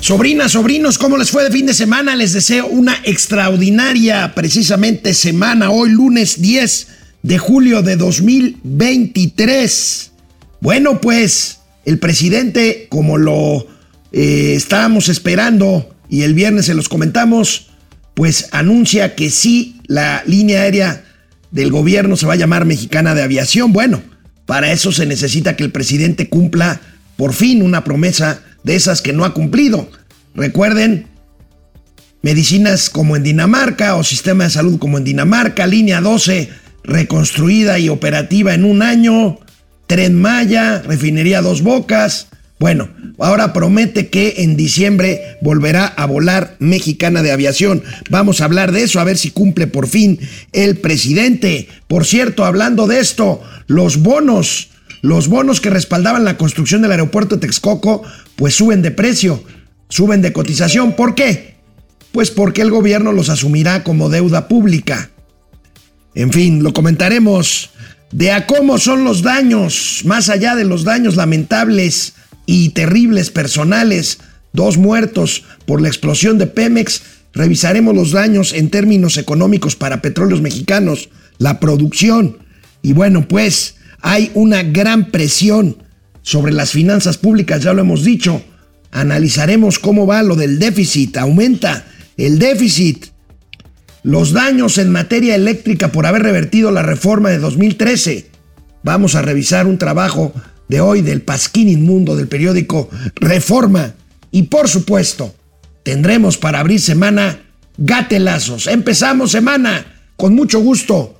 Sobrinas, sobrinos, ¿cómo les fue de fin de semana? Les deseo una extraordinaria, precisamente, semana, hoy lunes 10 de julio de 2023. Bueno, pues el presidente, como lo eh, estábamos esperando y el viernes se los comentamos, pues anuncia que sí, la línea aérea del gobierno se va a llamar Mexicana de Aviación. Bueno, para eso se necesita que el presidente cumpla por fin una promesa de esas que no ha cumplido. Recuerden, medicinas como en Dinamarca o sistema de salud como en Dinamarca, línea 12 reconstruida y operativa en un año, tren Maya, refinería Dos Bocas. Bueno, ahora promete que en diciembre volverá a volar Mexicana de Aviación. Vamos a hablar de eso, a ver si cumple por fin el presidente. Por cierto, hablando de esto, los bonos los bonos que respaldaban la construcción del aeropuerto de Texcoco, pues suben de precio, suben de cotización. ¿Por qué? Pues porque el gobierno los asumirá como deuda pública. En fin, lo comentaremos de a cómo son los daños, más allá de los daños lamentables y terribles personales, dos muertos por la explosión de Pemex, revisaremos los daños en términos económicos para petróleos mexicanos, la producción. Y bueno, pues hay una gran presión sobre las finanzas públicas, ya lo hemos dicho. Analizaremos cómo va lo del déficit. Aumenta el déficit. Los daños en materia eléctrica por haber revertido la reforma de 2013. Vamos a revisar un trabajo de hoy del Pasquín Inmundo del periódico Reforma. Y por supuesto, tendremos para abrir semana gatelazos. Empezamos semana con mucho gusto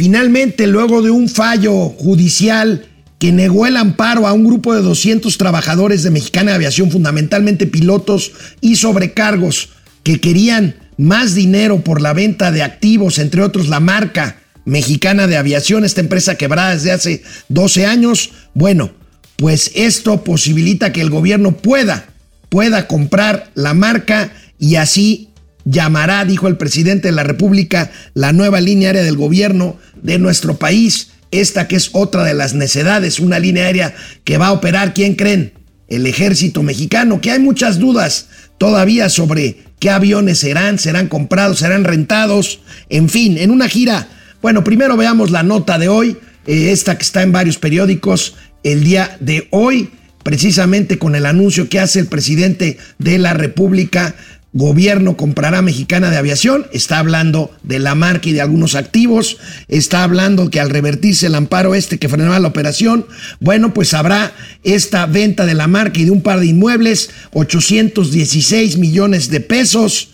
finalmente, luego de un fallo judicial que negó el amparo a un grupo de 200 trabajadores de Mexicana de Aviación, fundamentalmente pilotos y sobrecargos, que querían más dinero por la venta de activos, entre otros la marca Mexicana de Aviación, esta empresa quebrada desde hace 12 años, bueno, pues esto posibilita que el gobierno pueda, pueda comprar la marca y así llamará, dijo el presidente de la República, la nueva línea aérea del gobierno de nuestro país. Esta que es otra de las necedades, una línea aérea que va a operar, ¿quién creen? El ejército mexicano, que hay muchas dudas todavía sobre qué aviones serán, serán comprados, serán rentados, en fin, en una gira. Bueno, primero veamos la nota de hoy, eh, esta que está en varios periódicos el día de hoy, precisamente con el anuncio que hace el presidente de la República gobierno comprará Mexicana de Aviación, está hablando de la marca y de algunos activos, está hablando que al revertirse el amparo este que frenaba la operación, bueno, pues habrá esta venta de la marca y de un par de inmuebles, 816 millones de pesos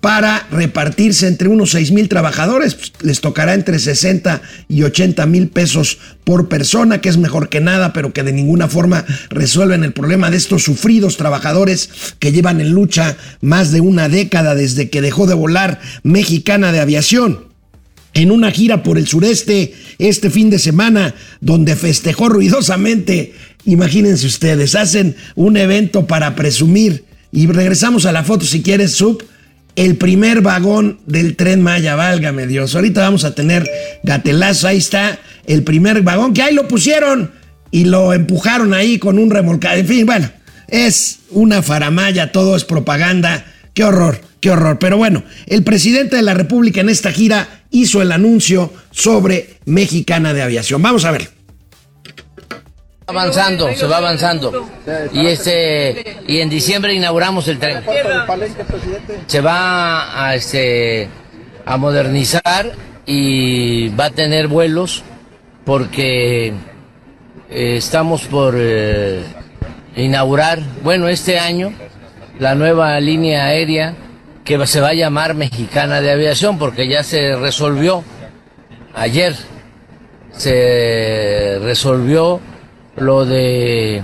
para repartirse entre unos 6 mil trabajadores. Pues, les tocará entre 60 y 80 mil pesos por persona, que es mejor que nada, pero que de ninguna forma resuelven el problema de estos sufridos trabajadores que llevan en lucha más de una década desde que dejó de volar Mexicana de Aviación. En una gira por el sureste este fin de semana, donde festejó ruidosamente, imagínense ustedes, hacen un evento para presumir. Y regresamos a la foto si quieres, Sub el primer vagón del tren Maya, válgame Dios. Ahorita vamos a tener gatelazo, ahí está el primer vagón, que ahí lo pusieron y lo empujaron ahí con un remolcado. En fin, bueno, es una faramaya, todo es propaganda. Qué horror, qué horror. Pero bueno, el presidente de la República en esta gira hizo el anuncio sobre Mexicana de Aviación. Vamos a ver avanzando, se va avanzando. Y este y en diciembre inauguramos el tren. Se va a este a modernizar y va a tener vuelos porque eh, estamos por eh, inaugurar, bueno, este año la nueva línea aérea que se va a llamar Mexicana de Aviación porque ya se resolvió ayer se resolvió lo de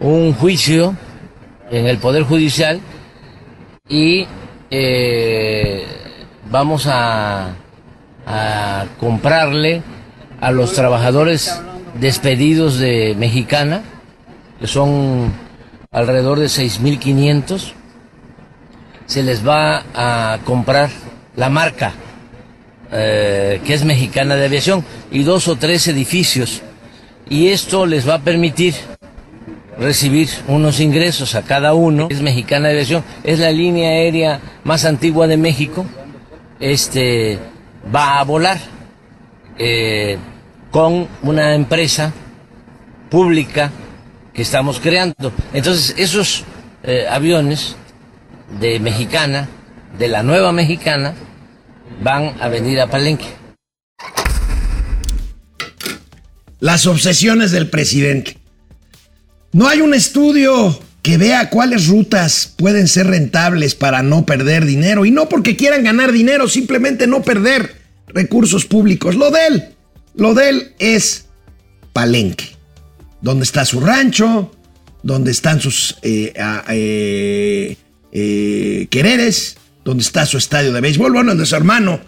un juicio en el Poder Judicial y eh, vamos a, comprarle a los trabajadores despedidos de Mexicana, que son alrededor de 6.500, se les va a comprar la marca eh, que es mexicana de aviación y dos o tres edificios. Y esto les va a permitir recibir unos ingresos a cada uno. Es mexicana de aviación, es la línea aérea más antigua de México. Este va a volar eh, con una empresa pública que estamos creando. Entonces, esos eh, aviones de Mexicana, de la nueva Mexicana, van a venir a Palenque. Las obsesiones del presidente. No hay un estudio que vea cuáles rutas pueden ser rentables para no perder dinero. Y no porque quieran ganar dinero, simplemente no perder recursos públicos. Lo de él, lo de él es Palenque. Donde está su rancho, donde están sus eh, eh, eh, quereres, donde está su estadio de béisbol, bueno, de su hermano,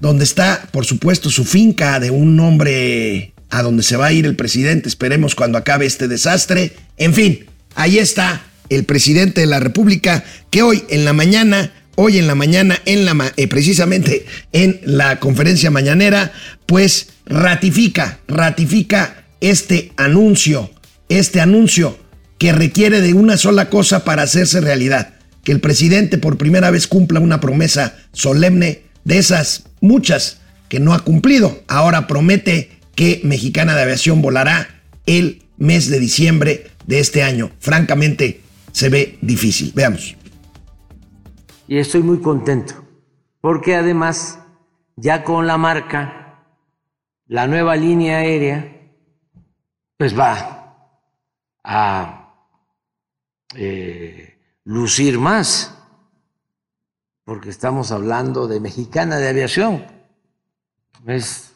donde está, por supuesto, su finca de un hombre a donde se va a ir el presidente, esperemos cuando acabe este desastre. En fin, ahí está el presidente de la República que hoy en la mañana, hoy en la mañana, en la, eh, precisamente en la conferencia mañanera, pues ratifica, ratifica este anuncio, este anuncio que requiere de una sola cosa para hacerse realidad que el presidente por primera vez cumpla una promesa solemne de esas muchas que no ha cumplido. Ahora promete que Mexicana de Aviación volará el mes de diciembre de este año. Francamente, se ve difícil. Veamos. Y estoy muy contento, porque además, ya con la marca, la nueva línea aérea, pues va a eh, lucir más, porque estamos hablando de mexicana de aviación. Es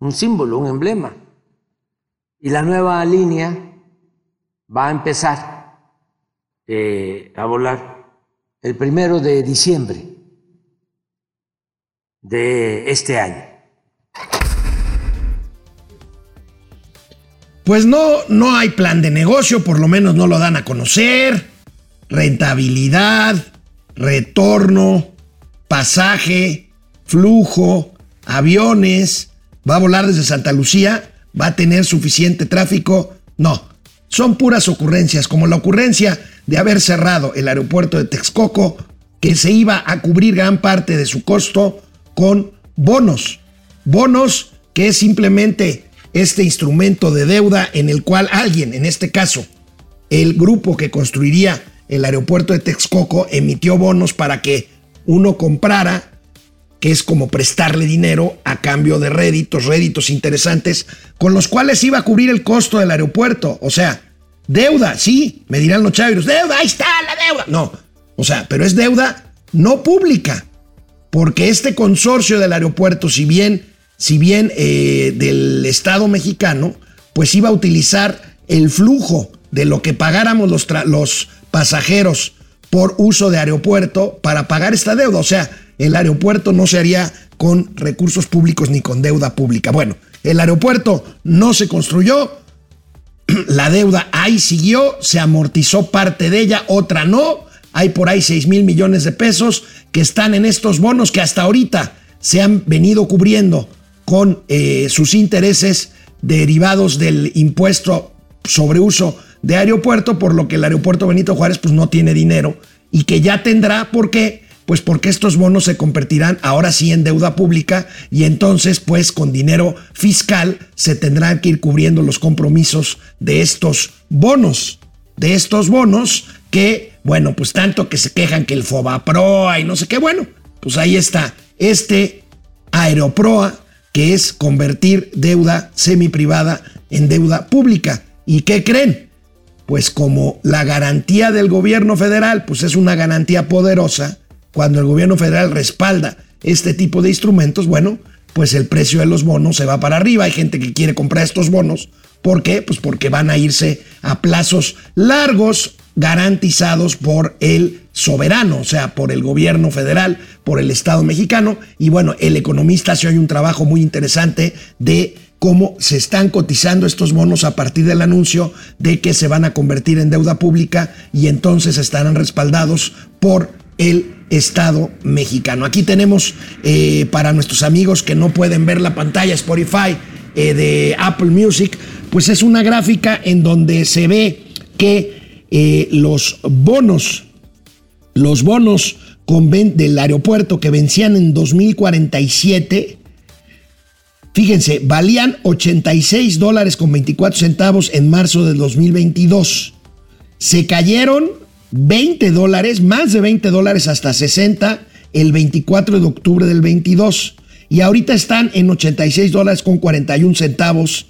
un símbolo, un emblema. Y la nueva línea va a empezar eh, a volar el primero de diciembre de este año. Pues no, no hay plan de negocio, por lo menos no lo dan a conocer rentabilidad, retorno, pasaje, flujo, aviones, va a volar desde Santa Lucía, va a tener suficiente tráfico. No, son puras ocurrencias, como la ocurrencia de haber cerrado el aeropuerto de Texcoco, que se iba a cubrir gran parte de su costo con bonos. Bonos que es simplemente este instrumento de deuda en el cual alguien, en este caso, el grupo que construiría el aeropuerto de Texcoco emitió bonos para que uno comprara, que es como prestarle dinero a cambio de réditos, réditos interesantes, con los cuales iba a cubrir el costo del aeropuerto. O sea, deuda, sí, me dirán los chavos, deuda, ahí está la deuda. No, o sea, pero es deuda no pública, porque este consorcio del aeropuerto, si bien, si bien eh, del Estado mexicano, pues iba a utilizar el flujo de lo que pagáramos los, los pasajeros por uso de aeropuerto para pagar esta deuda. O sea, el aeropuerto no se haría con recursos públicos ni con deuda pública. Bueno, el aeropuerto no se construyó, la deuda ahí siguió, se amortizó parte de ella, otra no. Hay por ahí 6 mil millones de pesos que están en estos bonos que hasta ahorita se han venido cubriendo con eh, sus intereses derivados del impuesto sobre uso de aeropuerto, por lo que el aeropuerto Benito Juárez pues no tiene dinero y que ya tendrá, ¿por qué? Pues porque estos bonos se convertirán ahora sí en deuda pública y entonces pues con dinero fiscal se tendrán que ir cubriendo los compromisos de estos bonos, de estos bonos que, bueno, pues tanto que se quejan que el Fobaproa y no sé qué, bueno, pues ahí está, este Aeroproa que es convertir deuda semiprivada en deuda pública. ¿Y qué creen? pues como la garantía del gobierno federal, pues es una garantía poderosa, cuando el gobierno federal respalda este tipo de instrumentos, bueno, pues el precio de los bonos se va para arriba. Hay gente que quiere comprar estos bonos. ¿Por qué? Pues porque van a irse a plazos largos, garantizados por el soberano, o sea, por el gobierno federal, por el Estado mexicano. Y bueno, el economista hace hoy un trabajo muy interesante de cómo se están cotizando estos bonos a partir del anuncio de que se van a convertir en deuda pública y entonces estarán respaldados por el Estado mexicano. Aquí tenemos eh, para nuestros amigos que no pueden ver la pantalla Spotify eh, de Apple Music, pues es una gráfica en donde se ve que eh, los bonos, los bonos del aeropuerto que vencían en 2047, fíjense, valían 86 dólares con 24 centavos en marzo del 2022. Se cayeron 20 dólares, más de 20 dólares hasta 60 el 24 de octubre del 22. Y ahorita están en 86 dólares con 41 centavos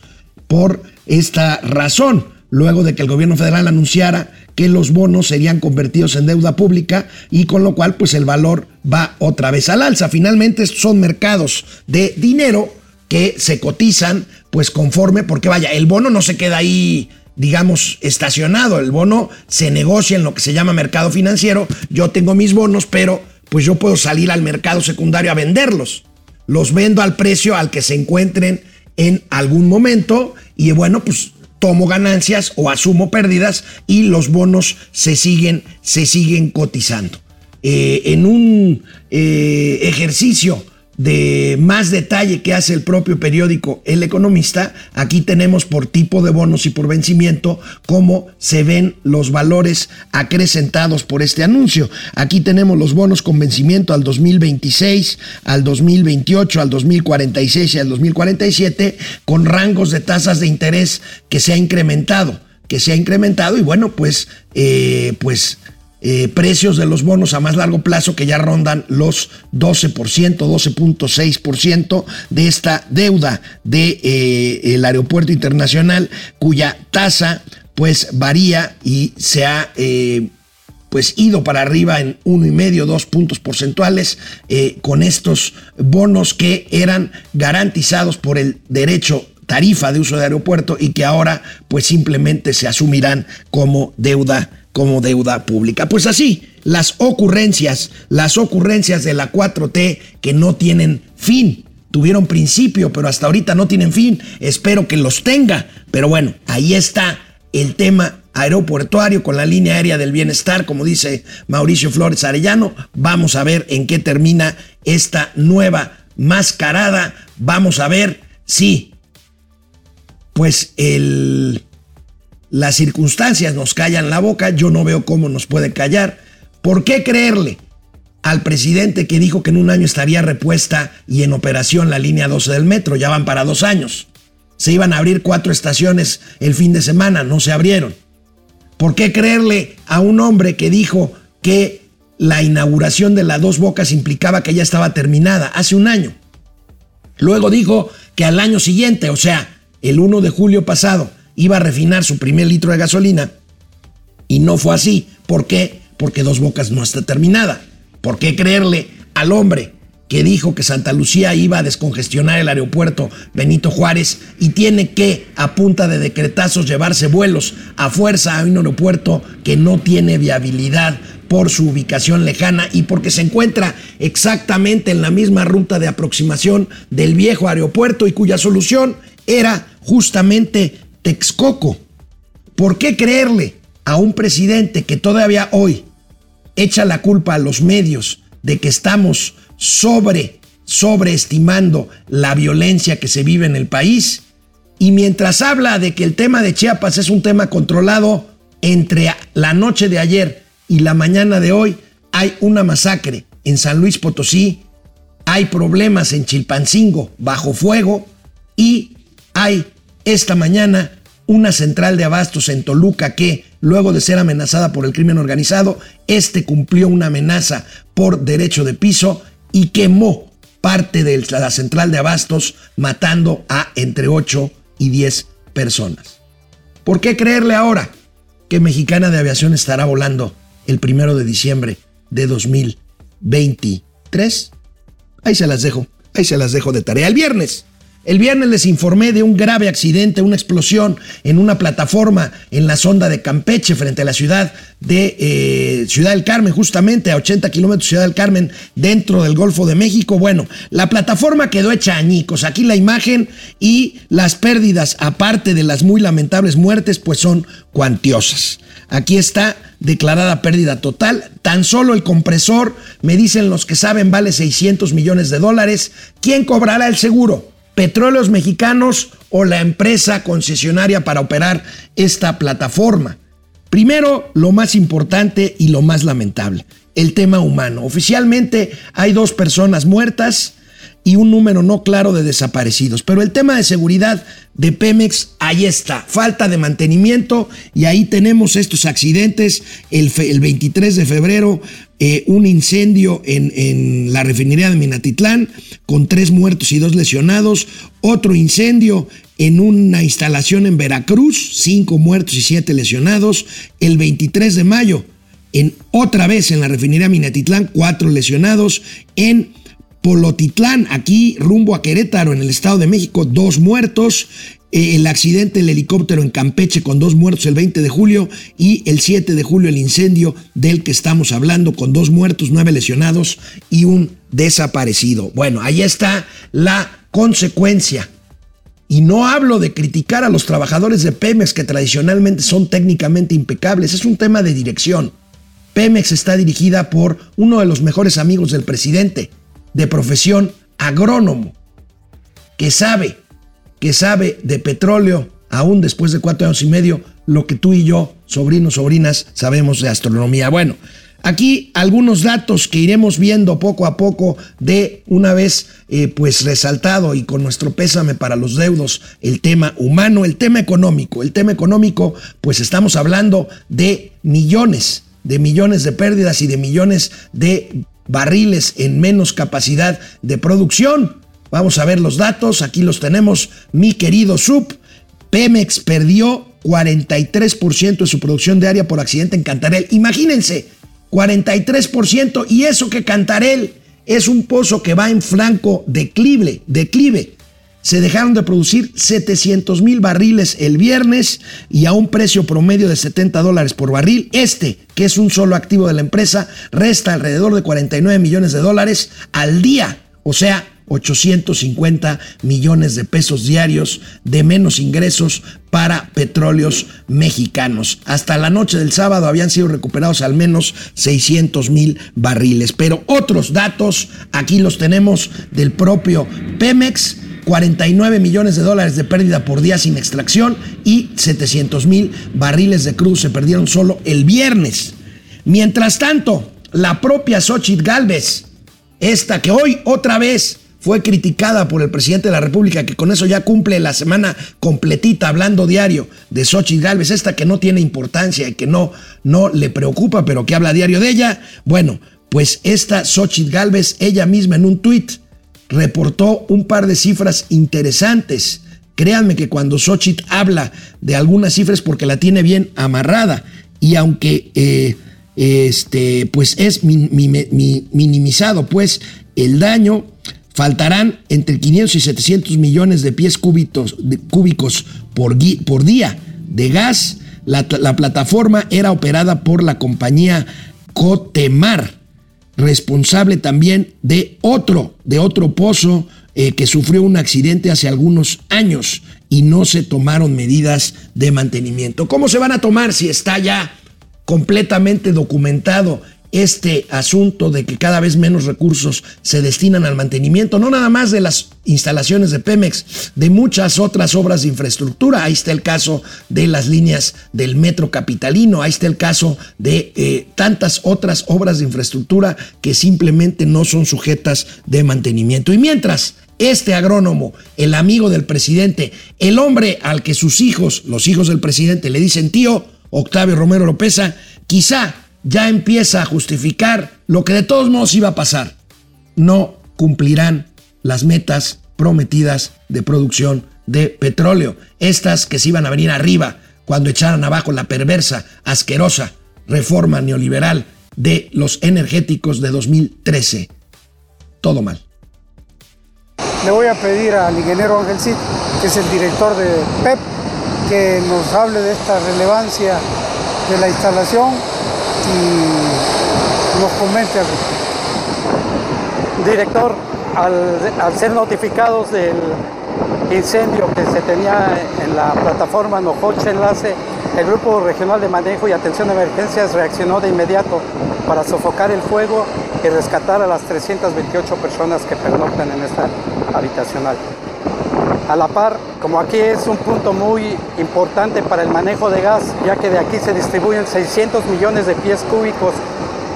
por esta razón, luego de que el gobierno federal anunciara que los bonos serían convertidos en deuda pública y con lo cual pues el valor va otra vez al alza. Finalmente son mercados de dinero que se cotizan pues conforme, porque vaya, el bono no se queda ahí digamos, estacionado. El bono se negocia en lo que se llama mercado financiero. Yo tengo mis bonos, pero pues yo puedo salir al mercado secundario a venderlos. Los vendo al precio al que se encuentren en algún momento y bueno, pues tomo ganancias o asumo pérdidas y los bonos se siguen, se siguen cotizando. Eh, en un eh, ejercicio de más detalle que hace el propio periódico El Economista, aquí tenemos por tipo de bonos y por vencimiento cómo se ven los valores acrecentados por este anuncio. Aquí tenemos los bonos con vencimiento al 2026, al 2028, al 2046 y al 2047 con rangos de tasas de interés que se ha incrementado, que se ha incrementado y bueno, pues, eh, pues eh, precios de los bonos a más largo plazo que ya rondan los 12%, 12.6% de esta deuda del de, eh, aeropuerto internacional, cuya tasa pues varía y se ha eh, pues ido para arriba en uno y medio, dos puntos porcentuales con estos bonos que eran garantizados por el derecho tarifa de uso de aeropuerto y que ahora pues simplemente se asumirán como deuda como deuda pública. Pues así, las ocurrencias, las ocurrencias de la 4T que no tienen fin. Tuvieron principio, pero hasta ahorita no tienen fin. Espero que los tenga. Pero bueno, ahí está el tema aeroportuario con la línea aérea del bienestar, como dice Mauricio Flores Arellano. Vamos a ver en qué termina esta nueva mascarada. Vamos a ver si, pues el las circunstancias nos callan la boca, yo no veo cómo nos puede callar. ¿Por qué creerle al presidente que dijo que en un año estaría repuesta y en operación la línea 12 del metro? Ya van para dos años. Se iban a abrir cuatro estaciones el fin de semana, no se abrieron. ¿Por qué creerle a un hombre que dijo que la inauguración de las dos bocas implicaba que ya estaba terminada hace un año? Luego dijo que al año siguiente, o sea, el 1 de julio pasado, iba a refinar su primer litro de gasolina y no fue así. ¿Por qué? Porque Dos Bocas no está terminada. ¿Por qué creerle al hombre que dijo que Santa Lucía iba a descongestionar el aeropuerto Benito Juárez y tiene que, a punta de decretazos, llevarse vuelos a fuerza a un aeropuerto que no tiene viabilidad por su ubicación lejana y porque se encuentra exactamente en la misma ruta de aproximación del viejo aeropuerto y cuya solución era justamente Texcoco. ¿Por qué creerle a un presidente que todavía hoy echa la culpa a los medios de que estamos sobre, sobreestimando la violencia que se vive en el país? Y mientras habla de que el tema de Chiapas es un tema controlado, entre la noche de ayer y la mañana de hoy hay una masacre en San Luis Potosí, hay problemas en Chilpancingo bajo fuego y hay esta mañana una central de abastos en Toluca que, luego de ser amenazada por el crimen organizado, este cumplió una amenaza por derecho de piso y quemó parte de la central de abastos, matando a entre 8 y 10 personas. ¿Por qué creerle ahora que Mexicana de Aviación estará volando el primero de diciembre de 2023? Ahí se las dejo, ahí se las dejo de tarea. El viernes El viernes les informé de un grave accidente, una explosión en una plataforma en la sonda de Campeche frente a la ciudad de eh, Ciudad del Carmen, justamente a 80 kilómetros de Ciudad del Carmen, dentro del Golfo de México. Bueno, la plataforma quedó hecha añicos. Aquí la imagen y las pérdidas, aparte de las muy lamentables muertes, pues son cuantiosas. Aquí está declarada pérdida total. Tan solo el compresor, me dicen los que saben, vale 600 millones de dólares. ¿Quién cobrará el seguro? Petróleos Mexicanos o la empresa concesionaria para operar esta plataforma. Primero, lo más importante y lo más lamentable, el tema humano. Oficialmente hay dos personas muertas y un número no claro de desaparecidos. Pero el tema de seguridad de Pemex, ahí está, falta de mantenimiento y ahí tenemos estos accidentes. El, 23 de febrero, eh, un incendio en, en, la refinería de Minatitlán con tres muertos y dos lesionados. Otro incendio en una instalación en Veracruz, cinco muertos y siete lesionados. El 23 de mayo, en otra vez en la refinería Minatitlán, cuatro lesionados. En Polotitlán, aquí rumbo a Querétaro, en el Estado de México, dos muertos. Eh, el accidente del helicóptero en Campeche con dos muertos el 20 de julio y el 7 de julio el incendio del que estamos hablando con dos muertos, nueve lesionados y un desaparecido. Bueno, ahí está la consecuencia. Y no hablo de criticar a los trabajadores de Pemex que tradicionalmente son técnicamente impecables, es un tema de dirección. Pemex está dirigida por uno de los mejores amigos del presidente, de profesión agrónomo, que sabe, que sabe de petróleo, aún después de cuatro años y medio, lo que tú y yo, sobrinos, sobrinas, sabemos de astronomía. Bueno, aquí algunos datos que iremos viendo poco a poco de una vez eh, pues resaltado y con nuestro pésame para los deudos el tema humano, el tema económico. El tema económico, pues estamos hablando de millones, de millones de pérdidas y de millones de barriles en menos capacidad de producción. Vamos a ver los datos, aquí los tenemos, mi querido Sub. Pemex perdió 43% de su producción diaria por accidente en Cantarel. Imagínense, 43% y eso que Cantarel es un pozo que va en franco declive, declive se dejaron de producir 700 mil barriles el viernes y a un precio promedio de 70 dólares por barril. Este, que es un solo activo de la empresa, resta alrededor de 49 millones de dólares al día, o sea, 850 millones de pesos diarios de menos ingresos para petróleos mexicanos. Hasta la noche del sábado habían sido recuperados al menos 600 mil barriles. Pero otros datos, aquí los tenemos del propio Pemex 49 millones de dólares de pérdida por día sin extracción y 700 mil barriles de crudo se perdieron solo el viernes. Mientras tanto, la propia Xochitl Galvez, esta que hoy otra vez fue criticada por el presidente de la República, que con eso ya cumple la semana completita hablando diario de Xochitl Galvez, esta que no tiene importancia y que no, no le preocupa, pero que habla diario de ella. Bueno, pues esta Xochitl Galvez, ella misma en un tuit, reportó un par de cifras interesantes. Créanme que cuando Xochitl habla de algunas cifras porque la tiene bien amarrada y aunque eh, este, pues es minimizado pues el daño, faltarán entre 500 y 700 millones de pies cúbicos, por, día de gas. La plataforma era operada por la compañía Cotemar responsable también de otro, de otro pozo eh, que sufrió un accidente hace algunos años y no se tomaron medidas de mantenimiento. ¿Cómo se van a tomar si está ya completamente documentado este asunto de que cada vez menos recursos se destinan al mantenimiento, no nada más de las instalaciones de Pemex, de muchas otras obras de infraestructura. Ahí está el caso de las líneas del metro capitalino, ahí está el caso de eh, tantas otras obras de infraestructura que simplemente no son sujetas de mantenimiento. Y mientras este agrónomo, el amigo del presidente, el hombre al que sus hijos, los hijos del presidente, le dicen tío, Octavio Romero Lopeza, quizá ya empieza a justificar lo que de todos modos iba a pasar. No cumplirán las metas prometidas de producción de petróleo. Estas que se iban a venir arriba cuando echaran abajo la perversa, asquerosa reforma neoliberal de los energéticos de 2013. Todo mal. le voy a pedir al ingeniero Ángel Cid, que es el director de PEP, que nos hable de esta relevancia de la instalación y nos comente al. Director, al, ser notificados del incendio que se tenía en la plataforma Nojoche Enlace, el Grupo Regional de Manejo y Atención de Emergencias reaccionó de inmediato para sofocar el fuego y rescatar a las 328 personas que pernoctan en esta habitacional. A la par, como aquí es un punto muy importante para el manejo de gas, ya que de aquí se distribuyen 600 millones de pies cúbicos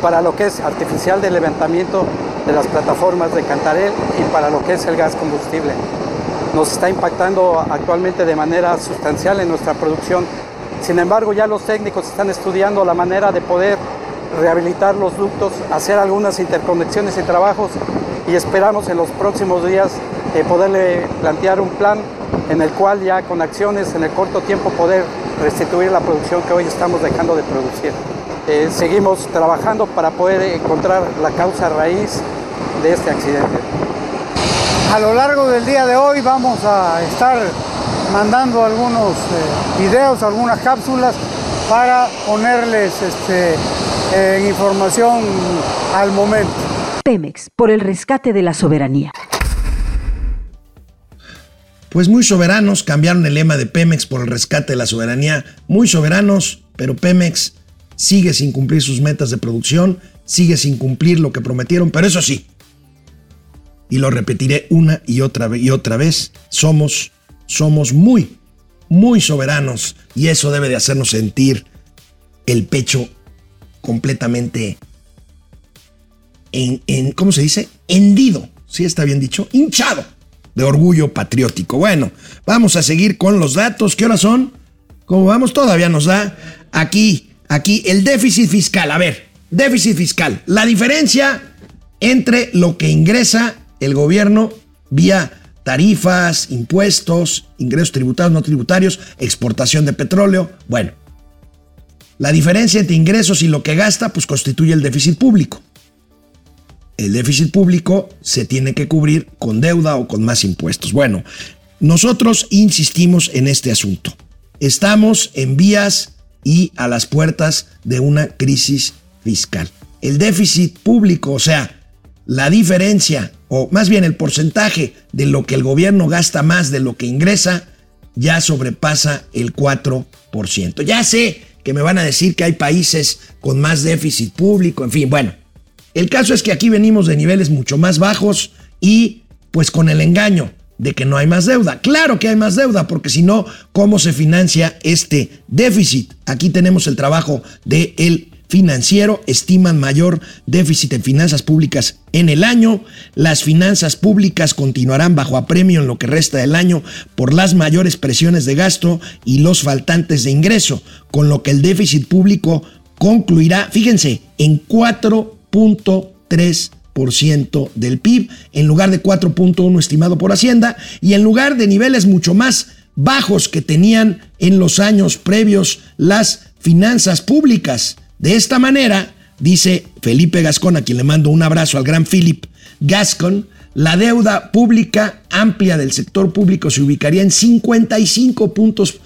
para lo que es artificial de levantamiento de las plataformas de Cantarel y para lo que es el gas combustible. Nos está impactando actualmente de manera sustancial en nuestra producción. Sin embargo, ya los técnicos están estudiando la manera de poder rehabilitar los ductos, hacer algunas interconexiones y trabajos y esperamos en los próximos días eh, poderle plantear un plan en el cual ya con acciones en el corto tiempo poder restituir la producción que hoy estamos dejando de producir. Eh, seguimos trabajando para poder encontrar la causa raíz de este accidente. A lo largo del día de hoy vamos a estar mandando algunos eh, videos, algunas cápsulas para ponerles este, eh, información al momento. Pemex, por el rescate de la soberanía. Pues muy soberanos, cambiaron el lema de Pemex por el rescate de la soberanía. Muy soberanos, pero Pemex sigue sin cumplir sus metas de producción, sigue sin cumplir lo que prometieron, pero eso sí, y lo repetiré una y otra y otra vez, somos, somos muy, muy soberanos y eso debe de hacernos sentir el pecho completamente en, en ¿cómo se dice? Hendido, si está bien dicho, hinchado de orgullo patriótico. Bueno, vamos a seguir con los datos. ¿Qué horas son? ¿Cómo vamos? Todavía nos da aquí, aquí el déficit fiscal. A ver, déficit fiscal. La diferencia entre lo que ingresa el gobierno vía tarifas, impuestos, ingresos tributarios, no tributarios, exportación de petróleo. Bueno, la diferencia entre ingresos y lo que gasta, pues constituye el déficit público. El déficit público se tiene que cubrir con deuda o con más impuestos. Bueno, nosotros insistimos en este asunto. Estamos en vías y a las puertas de una crisis fiscal. El déficit público, o sea, la diferencia, o más bien el porcentaje de lo que el gobierno gasta más de lo que ingresa, ya sobrepasa el 4%. Ya sé que me van a decir que hay países con más déficit público, en fin, bueno, el caso es que aquí venimos de niveles mucho más bajos y pues con el engaño de que no hay más deuda. Claro que hay más deuda, porque si no, ¿cómo se financia este déficit? Aquí tenemos el trabajo de el financiero estiman mayor déficit en finanzas públicas en el año. Las finanzas públicas continuarán bajo apremio en lo que resta del año por las mayores presiones de gasto y los faltantes de ingreso, con lo que el déficit público concluirá, fíjense, en 4.3% del PIB, en lugar de 4.1 estimado por Hacienda, y en lugar de niveles mucho más bajos que tenían en los años previos las finanzas públicas. De esta manera, dice Felipe Gascón, a quien le mando un abrazo al gran Philip Gascon, la deuda pública amplia del sector público se ubicaría en 55 puntos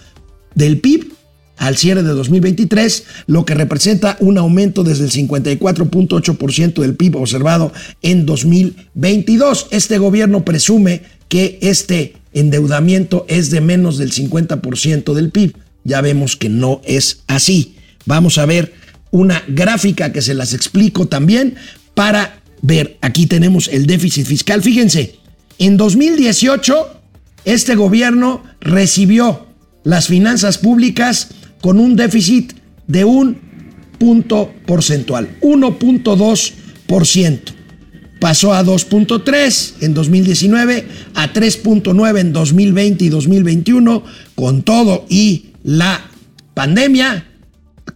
del PIB al cierre de 2023, lo que representa un aumento desde el 54.8% del PIB observado en 2022. Este gobierno presume que este endeudamiento es de menos del 50% del PIB. Ya vemos que no es así. Vamos a ver una gráfica que se las explico también para ver. Aquí tenemos el déficit fiscal. Fíjense, en 2018 este gobierno recibió las finanzas públicas con un déficit de un punto porcentual, 1.2%. Pasó a 2.3 en 2019, a 3.9 en 2020 y 2021, con todo y la pandemia,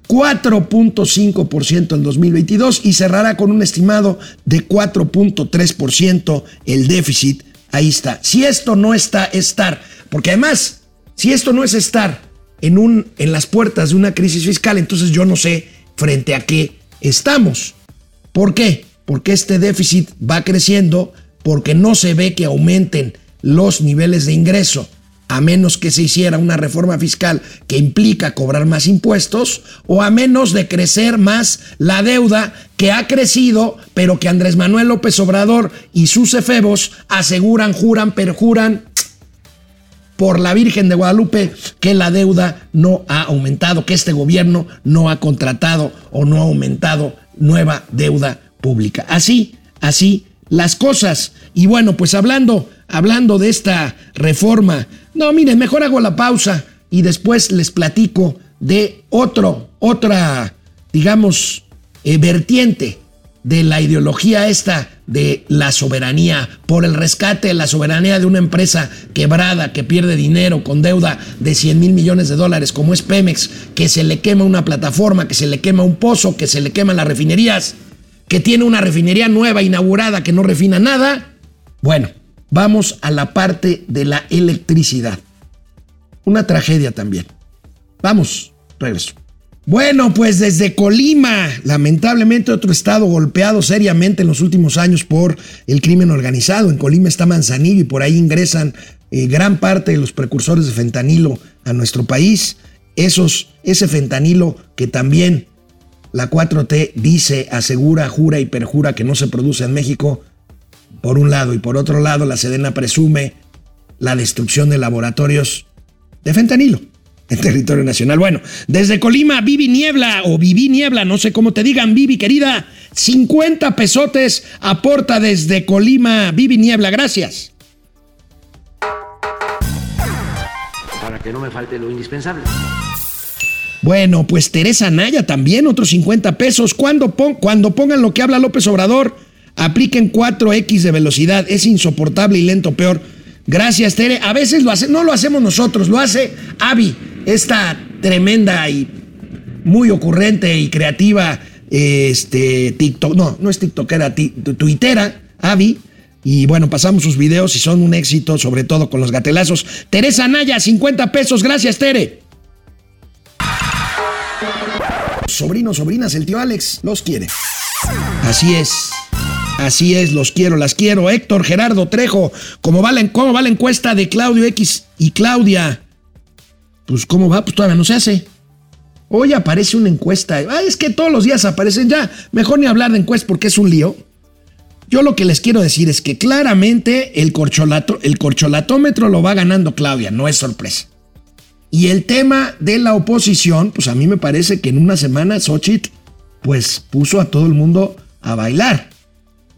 4.5% en 2022 y cerrará con un estimado de 4.3% el déficit. Ahí está. Si esto no está estar, porque además, si esto no es estar en, un, en las puertas de una crisis fiscal, entonces yo no sé frente a qué estamos. ¿Por qué? Porque este déficit va creciendo porque no se ve que aumenten los niveles de ingreso, a menos que se hiciera una reforma fiscal que implica cobrar más impuestos, o a menos de crecer más la deuda que ha crecido, pero que Andrés Manuel López Obrador y sus efebos aseguran, juran, perjuran por la Virgen de Guadalupe que la deuda no ha aumentado, que este gobierno no ha contratado o no ha aumentado nueva deuda pública. Así, así las cosas. Y bueno, pues hablando, hablando de esta reforma, no, miren, mejor hago la pausa y después les platico de otro, otra, digamos, eh, vertiente de la ideología esta de la soberanía, por el rescate de la soberanía de una empresa quebrada que pierde dinero con deuda de 100 mil millones de dólares como es Pemex, que se le quema una plataforma, que se le quema un pozo, que se le queman las refinerías, que tiene una refinería nueva inaugurada que no refina nada. Bueno, vamos a la parte de la electricidad. Una tragedia también. Vamos, regreso. Bueno, pues desde Colima, lamentablemente otro estado golpeado seriamente en los últimos años por el crimen organizado. En Colima está Manzanillo y por ahí ingresan eh, gran parte de los precursores de fentanilo a nuestro país. Ese fentanilo que también la 4T dice, asegura, jura y perjura que no se produce en México, por un lado, y por otro lado la Sedena presume la destrucción de laboratorios de fentanilo en territorio nacional. Bueno, desde Colima, Vivi Niebla o Vivi Niebla, no sé cómo te digan, Vivi querida, 50 pesotes aporta desde Colima, Vivi Niebla, gracias. Para que no me falte lo indispensable. Bueno, pues Teresa Naya también, otros 50 pesos. Cuando, cuando pongan lo que habla López Obrador, apliquen 4X de velocidad. Es insoportable y lento, peor. Gracias, Tere. A veces lo hace, no lo hacemos nosotros, lo hace Avi, esta tremenda y muy ocurrente y creativa este, TikTok, no, no es TikTokera, tuitera, Avi. Y bueno, pasamos sus videos y son un éxito, sobre todo con los gatelazos. Teresa Naya, 50 pesos, gracias, Tere. Sobrinos, sobrinas, el tío Alex los quiere. Así es. Así es, los quiero, las quiero. Héctor Gerardo Trejo, ¿cómo va, la, ¿cómo va la encuesta de Claudio X y Claudia? Pues ¿cómo va? Pues todavía no se hace. Hoy aparece una encuesta. es que todos los días aparecen ya. Mejor ni hablar de encuestas porque es un lío. Yo lo que les quiero decir es que claramente el, corcholato, el corcholatómetro lo va ganando Claudia, no es sorpresa. Y el tema de la oposición, pues a mí me parece que en una semana Xochitl pues puso a todo el mundo a bailar.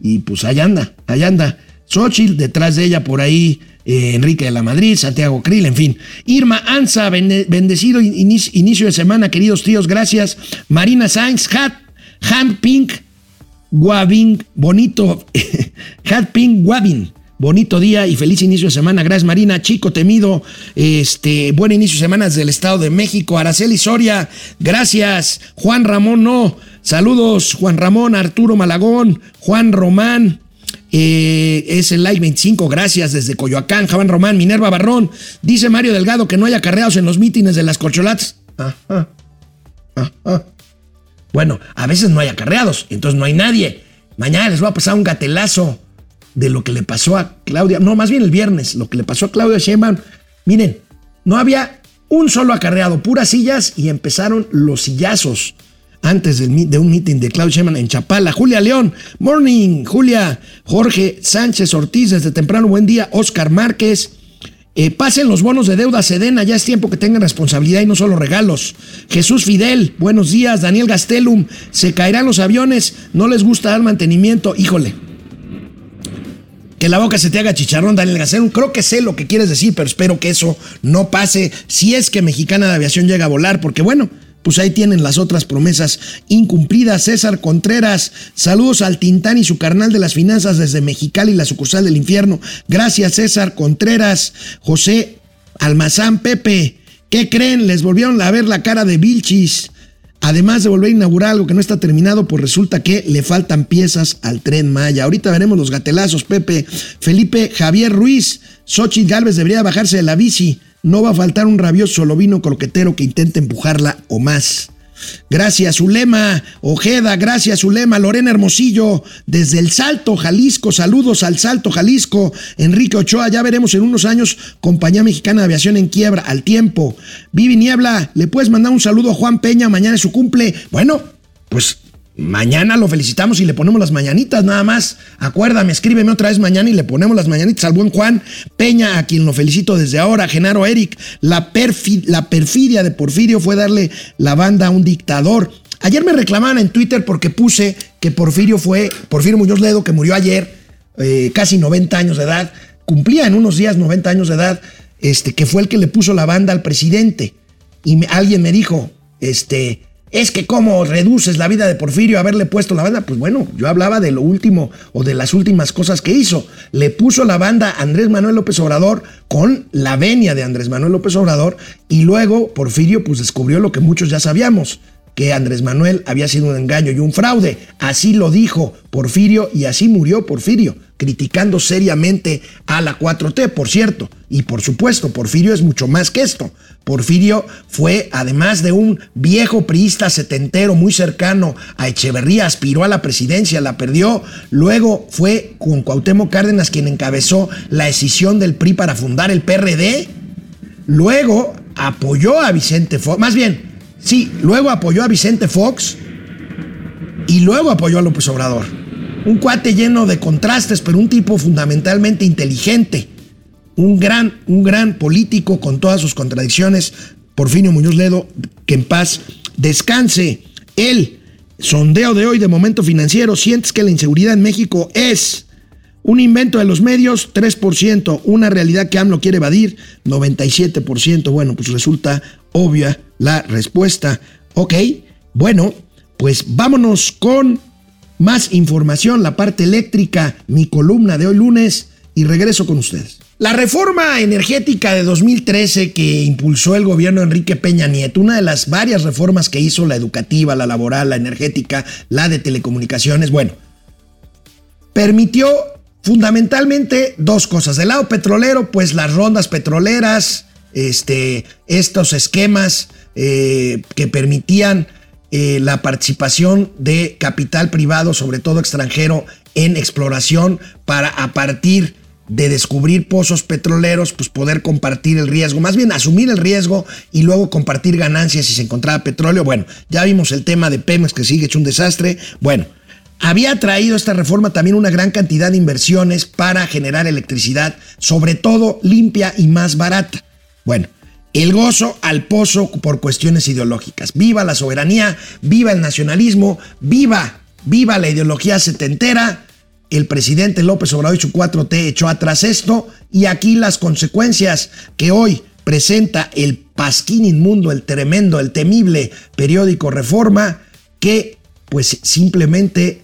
Y pues allá anda, allá anda. Xochitl, detrás de ella por ahí eh, Enrique de la Madrid, Santiago Krill, en fin. Irma Anza, bendecido inicio, de semana, queridos tíos, gracias. Marina Sainz, Hat, Hand Pink, Guavin, bonito, Hat Pink, Guavin. Bonito día y feliz inicio de semana. Gracias, Marina. Chico temido. Este, buen inicio de semana desde el Estado de México. Araceli Soria, gracias. Juan Ramón, no. Saludos, Juan Ramón, Arturo Malagón, Juan Román. Eh, es el Live 25, gracias desde Coyoacán, Juan Román, Minerva Barrón. Dice Mario Delgado que no hay acarreados en los mítines de las corcholatas. Bueno, a veces no hay acarreados, entonces no hay nadie. Mañana les voy a pasar un gatelazo de lo que le pasó a Claudia, no, más bien el viernes, lo que le pasó a Claudia Sheinbaum. Miren, no había un solo acarreado, puras sillas y empezaron los sillazos antes de un meeting de Claudia Sheinbaum en Chapala. Julia León, morning, Julia, Jorge Sánchez Ortiz, desde temprano, buen día, Oscar Márquez. Eh, pasen los bonos de deuda Sedena, ya es tiempo que tengan responsabilidad y no solo regalos. Jesús Fidel, buenos días. Daniel Gastelum, se caerán los aviones, no les gusta dar mantenimiento. Híjole, que la boca se te haga chicharrón, Daniel Gastelum. Creo que sé lo que quieres decir, pero espero que eso no pase si es que Mexicana de Aviación llega a volar, porque bueno, pues ahí tienen las otras promesas incumplidas. César Contreras, saludos al Tintán y su carnal de las finanzas desde Mexicali, la sucursal del infierno. Gracias, César Contreras. José Almazán, Pepe, ¿qué creen? Les volvieron a ver la cara de Vilchis. Además de volver a inaugurar algo que no está terminado, pues resulta que le faltan piezas al tren Maya. Ahorita veremos los gatelazos, Pepe. Felipe Javier Ruiz, Xochitl Galvez debería bajarse de la bici. No va a faltar un rabioso lobino croquetero que intente empujarla o más. Gracias, Zulema Ojeda. Gracias, Zulema. Lorena Hermosillo, desde el Salto, Jalisco. Saludos al Salto, Jalisco. Enrique Ochoa, ya veremos en unos años Compañía Mexicana de Aviación en quiebra. Al tiempo. Vivi Niebla, ¿le puedes mandar un saludo a Juan Peña? Mañana es su cumple. Bueno, pues Mañana lo felicitamos y le ponemos las mañanitas nada más. Acuérdame, escríbeme otra vez mañana y le ponemos las mañanitas al buen Juan Peña, a quien lo felicito desde ahora. Genaro Eric, la, la perfidia de Porfirio fue darle la banda a un dictador. Ayer me reclamaban en Twitter porque puse que Porfirio fue, Porfirio Muñoz Ledo, que murió ayer, eh, casi 90 años de edad, cumplía en unos días 90 años de edad, este, que fue el que le puso la banda al presidente. Y alguien me dijo, este, es que cómo reduces la vida de Porfirio haberle puesto la banda. Pues bueno, yo hablaba de lo último o de las últimas cosas que hizo. Le puso la banda Andrés Manuel López Obrador con la venia de Andrés Manuel López Obrador y luego Porfirio pues descubrió lo que muchos ya sabíamos, que Andrés Manuel había sido un engaño y un fraude. Así lo dijo Porfirio y así murió Porfirio, criticando seriamente a la 4T, por cierto. Y por supuesto, Porfirio es mucho más que esto. Porfirio fue, además de un viejo priista setentero muy cercano a Echeverría, aspiró a la presidencia, la perdió. Luego fue con Cuauhtémoc Cárdenas quien encabezó la escisión del PRI para fundar el PRD. Luego apoyó a Vicente Fox, más bien, sí, luego apoyó a Vicente Fox y luego apoyó a López Obrador. Un cuate lleno de contrastes, pero un tipo fundamentalmente inteligente un gran, un gran político con todas sus contradicciones, Porfirio Muñoz Ledo, que en paz descanse. El sondeo de hoy de momento financiero, sientes que la inseguridad en México es un invento de los medios, 3%, una realidad que AMLO quiere evadir, 97%. Bueno, pues resulta obvia la respuesta. Ok, bueno, pues vámonos con más información, la parte eléctrica, mi columna de hoy lunes, y regreso con ustedes. La reforma energética de 2013 que impulsó el gobierno Enrique Peña Nieto, una de las varias reformas que hizo, la educativa, la laboral, la energética, la de telecomunicaciones, bueno, permitió fundamentalmente dos cosas. Del lado petrolero, pues las rondas petroleras, este, estos esquemas eh, que permitían eh, la participación de capital privado, sobre todo extranjero, en exploración para a partir de descubrir pozos petroleros, pues poder compartir el riesgo, más bien asumir el riesgo y luego compartir ganancias si se encontraba petróleo. Bueno, ya vimos el tema de Pemex que sigue hecho un desastre. Bueno, había traído esta reforma también una gran cantidad de inversiones para generar electricidad, sobre todo limpia y más barata. Bueno, el gozo al pozo por cuestiones ideológicas. Viva la soberanía, viva el nacionalismo, viva, viva la ideología setentera el presidente López Obrador y su 4T echó atrás esto y aquí las consecuencias que hoy presenta el pasquín inmundo, el tremendo, el temible periódico Reforma, que pues simplemente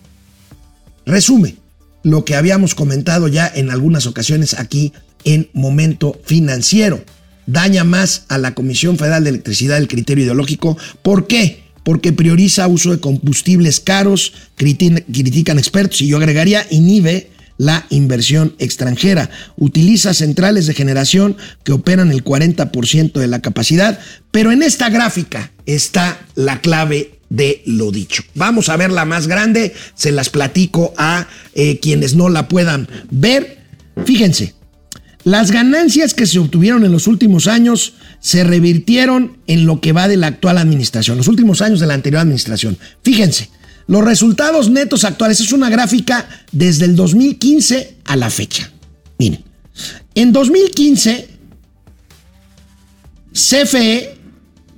resume lo que habíamos comentado ya en algunas ocasiones aquí en Momento Financiero. Daña más a la Comisión Federal de Electricidad el criterio ideológico. ¿Por qué? porque prioriza uso de combustibles caros, critican expertos y yo agregaría inhibe la inversión extranjera. Utiliza centrales de generación que operan el 40% de la capacidad, pero en esta gráfica está la clave de lo dicho. Vamos a ver la más grande, se las platico a eh, quienes no la puedan ver. Fíjense, las ganancias que se obtuvieron en los últimos años se revirtieron en lo que va de la actual administración, los últimos años de la anterior administración. Fíjense, los resultados netos actuales es una gráfica desde el 2015 a la fecha. Miren, en 2015, CFE,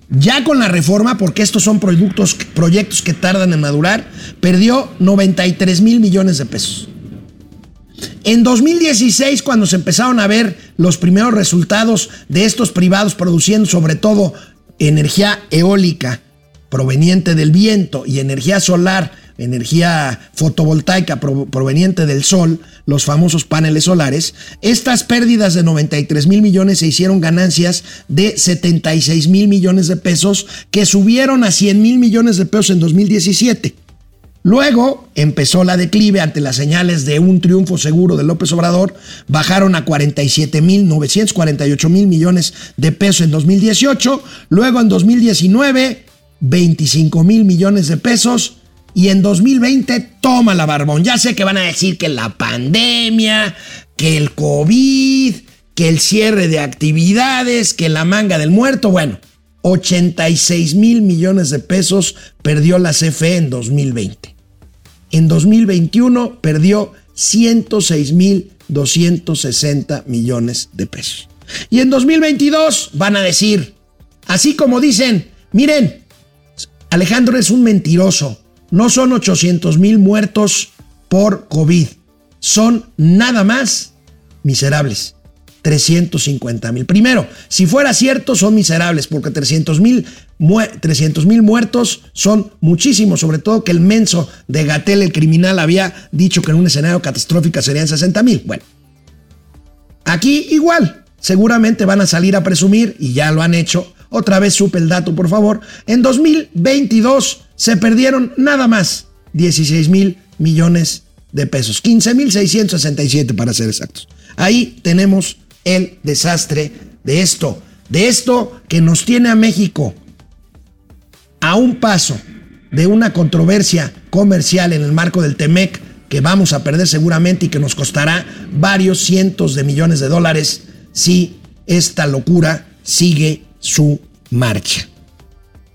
ya con la reforma, porque estos son productos, proyectos que tardan en madurar, perdió 93 mil millones de pesos. En 2016, cuando se empezaron a ver los primeros resultados de estos privados produciendo sobre todo energía eólica proveniente del viento y energía solar, energía fotovoltaica proveniente del sol, los famosos paneles solares, estas pérdidas de 93 mil millones se hicieron ganancias de 76 mil millones de pesos que subieron a 100 mil millones de pesos en 2017. Luego empezó la declive ante las señales de un triunfo seguro de López Obrador, bajaron a 47 mil 948 mil millones de pesos en 2018, luego en 2019 25 mil millones de pesos y en 2020 toma la barbón. Ya sé que van a decir que la pandemia, que el COVID, que el cierre de actividades, que la manga del muerto. Bueno, 86 mil millones de pesos perdió la CFE en 2020. En 2021 perdió 106 mil 260 millones de pesos. Y en 2022 van a decir, así como dicen, miren, Alejandro es un mentiroso, no son 800 mil muertos por COVID, son nada más miserables. 350 mil. Primero, si fuera cierto, son miserables, porque 300 mil muertos son muchísimos, sobre todo que el menso de Gatel, el criminal, había dicho que en un escenario catastrófico serían 60 mil. Bueno, aquí igual, seguramente van a salir a presumir, y ya lo han hecho, otra vez supe el dato, por favor, en 2022 se perdieron nada más 16 mil millones de pesos, 15 mil 667 para ser exactos. Ahí tenemos el desastre de esto, de esto que nos tiene a México a un paso de una controversia comercial en el marco del TEMEC que vamos a perder seguramente y que nos costará varios cientos de millones de dólares si esta locura sigue su marcha.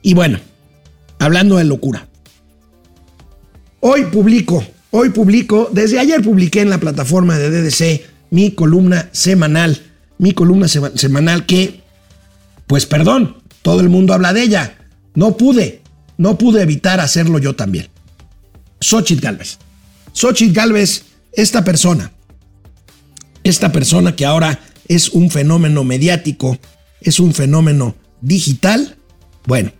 Y bueno, hablando de locura, hoy publico, hoy publico, desde ayer publiqué en la plataforma de DDC mi columna semanal, mi columna semanal que, pues perdón, todo el mundo habla de ella. No pude, no pude evitar hacerlo yo también. Xochitl Galvez. Xochitl Galvez, esta persona, esta persona que ahora es un fenómeno mediático, es un fenómeno digital, bueno,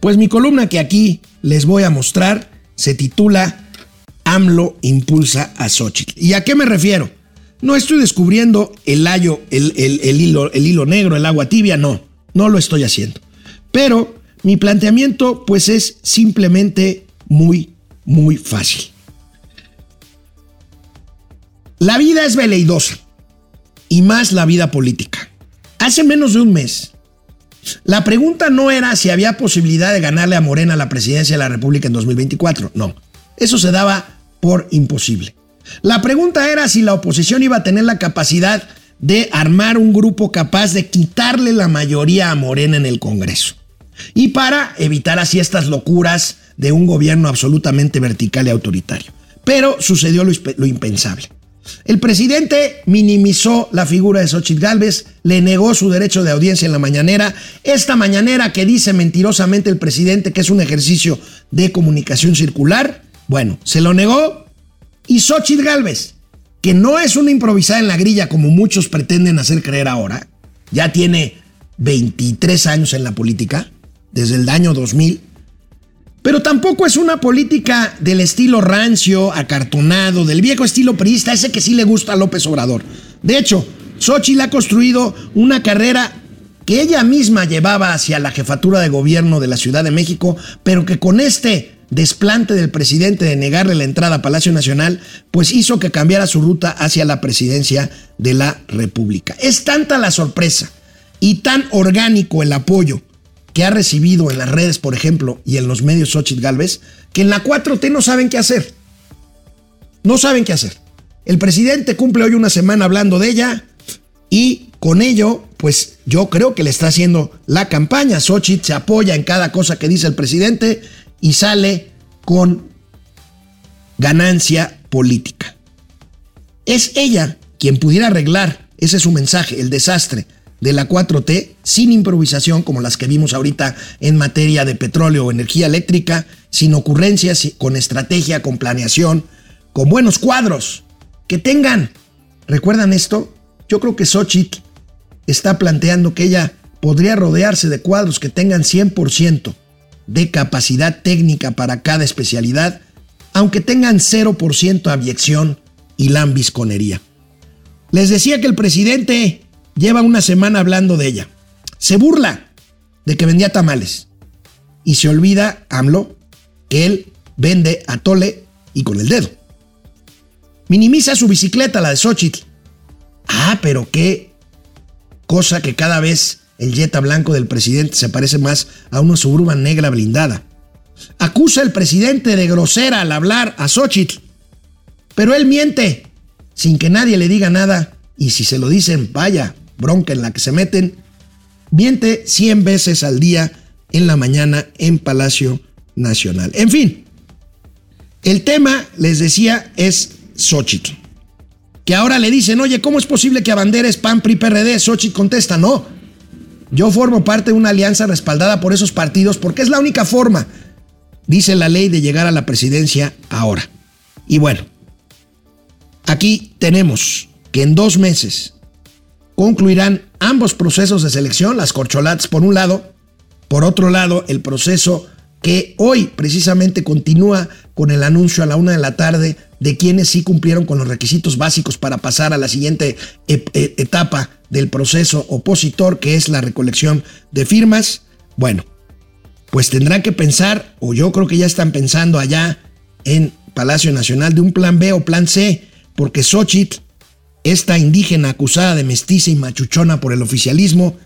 pues mi columna que aquí les voy a mostrar se titula AMLO impulsa a Xochitl. ¿Y a qué me refiero? No estoy descubriendo el, el, hilo, el hilo negro, el agua tibia, no, no lo estoy haciendo. Pero mi planteamiento pues es simplemente muy, muy fácil. La vida es veleidosa y más la vida política. Hace menos de un mes, la pregunta no era si había posibilidad de ganarle a Morena la presidencia de la República en 2024, no, eso se daba por imposible. La pregunta era si la oposición iba a tener la capacidad de armar un grupo capaz de quitarle la mayoría a Morena en el Congreso. Y para evitar así estas locuras de un gobierno absolutamente vertical y autoritario. Pero sucedió lo, impensable. El presidente minimizó la figura de Xochitl Gálvez, le negó su derecho de audiencia en la mañanera. Esta mañanera que dice mentirosamente el presidente que es un ejercicio de comunicación circular, bueno, se lo negó y Xochitl Galvez, que no es una improvisada en la grilla como muchos pretenden hacer creer ahora, ya tiene 23 años en la política, desde el año 2000, pero tampoco es una política del estilo rancio, acartonado, del viejo estilo priista, ese que sí le gusta a López Obrador. De hecho, Xochitl ha construido una carrera que ella misma llevaba hacia la jefatura de gobierno de la Ciudad de México, pero que con este desplante del presidente de negarle la entrada a Palacio Nacional, pues hizo que cambiara su ruta hacia la presidencia de la República. Es tanta la sorpresa y tan orgánico el apoyo que ha recibido en las redes, por ejemplo, y en los medios Xochitl Galvez, que en la 4T no saben qué hacer. No saben qué hacer. El presidente cumple hoy una semana hablando de ella y con ello, pues yo creo que le está haciendo la campaña. Xochitl se apoya en cada cosa que dice el presidente y sale con ganancia política. Es ella quien pudiera arreglar, ese es su mensaje, el desastre de la 4T sin improvisación como las que vimos ahorita en materia de petróleo o energía eléctrica, sin ocurrencias, con estrategia, con planeación, con buenos cuadros, que tengan. ¿Recuerdan esto? Yo creo que Xochitl está planteando que ella podría rodearse de cuadros que tengan 100% de capacidad técnica para cada especialidad, aunque tengan 0% abyección y lambisconería. Les decía que el presidente lleva una semana hablando de ella. Se burla de que vendía tamales. Y se olvida, AMLO, que él vende a tole y con el dedo. Minimiza su bicicleta, la de Xochitl. Ah, pero qué cosa que cada vez el Jetta blanco del presidente se parece más a una suburban negra blindada. Acusa el presidente de grosera al hablar a Xochitl, pero él miente sin que nadie le diga nada y si se lo dicen, vaya, bronca en la que se meten, miente 100 veces al día en la mañana en Palacio Nacional. En fin, el tema, les decía, es Xochitl. Que ahora le dicen, oye, ¿cómo es posible que abanderes PAN, PRI, PRD? Xochitl contesta, no. Yo formo parte de una alianza respaldada por esos partidos porque es la única forma, dice la ley, de llegar a la presidencia ahora. Y bueno, aquí tenemos que en dos meses concluirán ambos procesos de selección, las corcholatas por un lado, por otro lado, el proceso que hoy precisamente continúa con el anuncio a la una de la tarde de quienes sí cumplieron con los requisitos básicos para pasar a la siguiente etapa del proceso opositor, que es la recolección de firmas. Bueno, pues tendrán que pensar, o yo creo que ya están pensando allá en Palacio Nacional, de un plan B o plan C, porque Xochitl, esta indígena acusada de mestiza y machuchona por el oficialismo,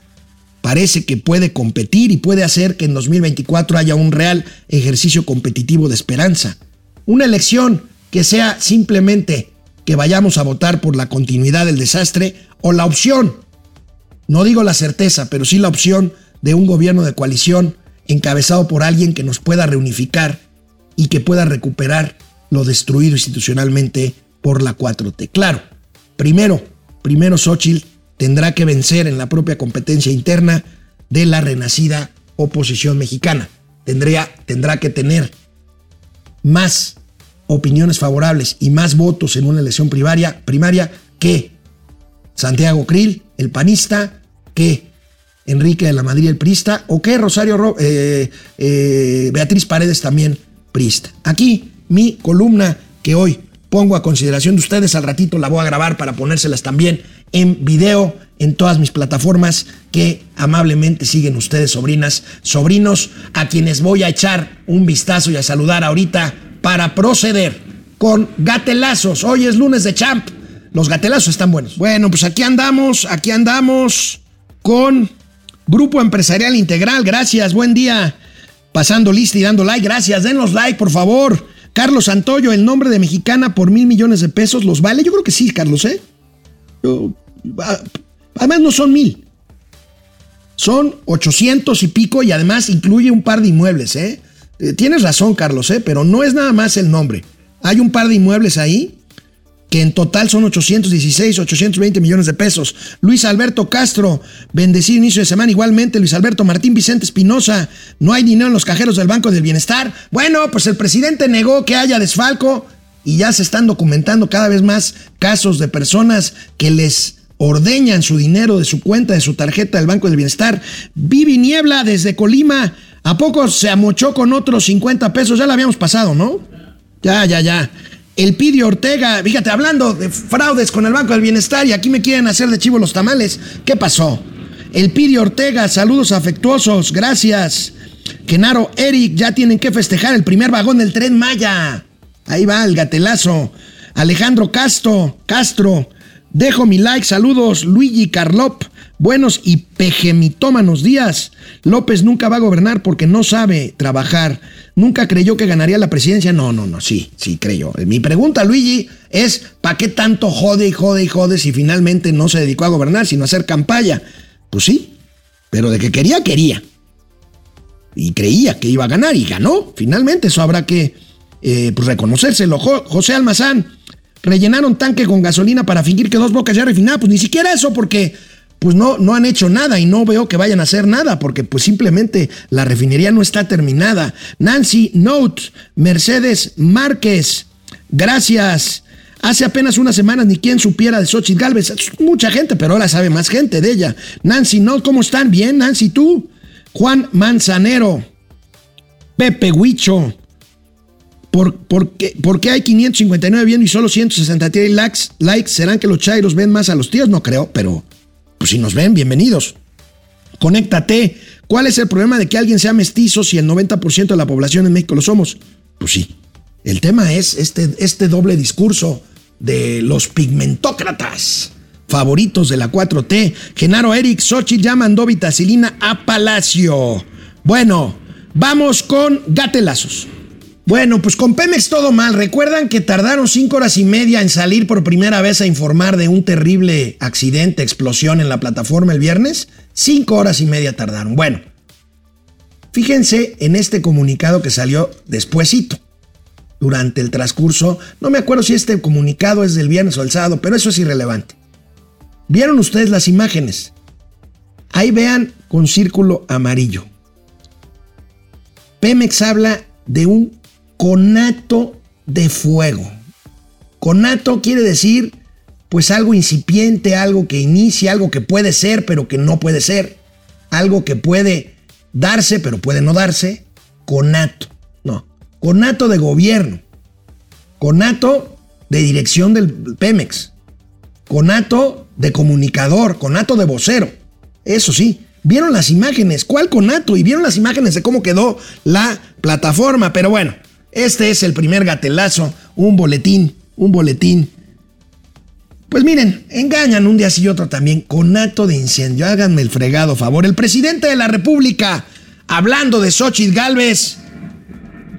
parece que puede competir y puede hacer que en 2024 haya un real ejercicio competitivo de esperanza. Una elección que sea simplemente que vayamos a votar por la continuidad del desastre o la opción, no digo la certeza, pero sí la opción de un gobierno de coalición encabezado por alguien que nos pueda reunificar y que pueda recuperar lo destruido institucionalmente por la 4T. Claro, primero, primero Xochitl tendrá que vencer en la propia competencia interna de la renacida oposición mexicana. Tendría, tendrá que tener más opiniones favorables y más votos en una elección primaria, primaria que Santiago Krill, el panista, que Enrique de la Madrid, el prista, o que Rosario eh, eh, Beatriz Paredes también prista. Aquí mi columna que hoy pongo a consideración de ustedes, al ratito la voy a grabar para ponérselas también en video en todas mis plataformas que amablemente siguen ustedes, sobrinas, sobrinos, a quienes voy a echar un vistazo y a saludar ahorita para proceder con gatelazos. Hoy es lunes de champ. Los gatelazos están buenos. Bueno, pues aquí andamos, aquí andamos con Grupo Empresarial Integral. Gracias, buen día. Pasando lista y dando like. Gracias, denos like, por favor. Carlos Santoyo, el nombre de mexicana por mil millones de pesos, ¿los vale? Yo creo que sí, Carlos, ¿eh? Además no son mil. Son 800 y pico y además incluye un par de inmuebles, ¿eh? ¿eh? Tienes razón, Carlos, ¿eh? Pero no es nada más el nombre. Hay un par de inmuebles ahí que en total son 816, 820 millones de pesos. Luis Alberto Castro, bendecido inicio de semana. Igualmente, Luis Alberto Martín Vicente Espinosa, no hay dinero en los cajeros del Banco del Bienestar. Bueno, pues el presidente negó que haya desfalco y ya se están documentando cada vez más casos de personas que les ordeñan su dinero de su cuenta, de su tarjeta del Banco del Bienestar. Vivi Niebla desde Colima, ¿a poco se amochó con otros 50 pesos? Ya lo habíamos pasado, ¿no? Ya, ya, ya. El Pidio Ortega, fíjate, hablando de fraudes con el Banco del Bienestar y aquí me quieren hacer de chivo los tamales. ¿Qué pasó? El Pidio Ortega, saludos afectuosos, gracias. Genaro, Eric, ya tienen que festejar el primer vagón del tren Maya. Ahí va el gatelazo. Alejandro Castro, Castro, dejo mi like, saludos. Luigi Carlop, buenos y pejemitómanos días. López nunca va a gobernar porque no sabe trabajar. Nunca creyó que ganaría la presidencia. No, no, no, sí, sí creyó. Mi pregunta, Luigi, es ¿para qué tanto jode y jode y jode si finalmente no se dedicó a gobernar, sino a hacer campaña? Pues sí, pero de que quería, quería. Y creía que iba a ganar y ganó. Finalmente, eso habrá que eh, pues reconocérselo. José Almazán, rellenaron tanque con gasolina para fingir que dos bocas ya refinadas. Pues ni siquiera eso, porque pues no, no han hecho nada y no veo que vayan a hacer nada, porque pues simplemente la refinería no está terminada. Nancy Note, Mercedes Márquez, gracias. Hace apenas unas semanas ni quien supiera de Xochitl Galvez. Mucha gente, pero ahora sabe más gente de ella. Nancy Note, ¿cómo están? Bien, Nancy, tú. Juan Manzanero. Pepe Huicho. ¿Por, qué, hay 559 viendo y solo 163 likes, likes? ¿Serán que los chairos ven más a los tíos? No creo, pero pues si nos ven, bienvenidos. Conéctate. ¿Cuál es el problema de que alguien sea mestizo si el 90% de la población en México lo somos? Pues sí. El tema es este, este doble discurso de los pigmentócratas. favoritos de la 4T. Genaro Eric Xochitl ya mandó vitacilina a Palacio. Bueno, vamos con gatelazos. Bueno, pues con Pemex todo mal. Recuerdan que tardaron cinco horas y media en salir por primera vez a informar de un terrible accidente, explosión en la plataforma el viernes. Cinco horas y media tardaron. Bueno, fíjense en este comunicado que salió despuesito. Durante el transcurso, no me acuerdo si este comunicado es del viernes o el sábado, pero eso es irrelevante. ¿Vieron ustedes las imágenes? Ahí vean con círculo amarillo. Pemex habla de un conato de fuego. Conato quiere decir pues algo incipiente, algo que inicia, algo que puede ser pero que no puede ser, algo que puede darse pero puede no darse, conato. No, conato de gobierno, conato de dirección del Pemex, conato de comunicador, conato de vocero. Eso sí, vieron las imágenes, ¿cuál conato? Y vieron las imágenes de cómo quedó la plataforma, pero bueno, este es el primer gatelazo, un boletín, un boletín. Pues miren, engañan un día sí y otro también, conato de incendio. Háganme el fregado favor. El presidente de la República, hablando de Xochitl Galvez,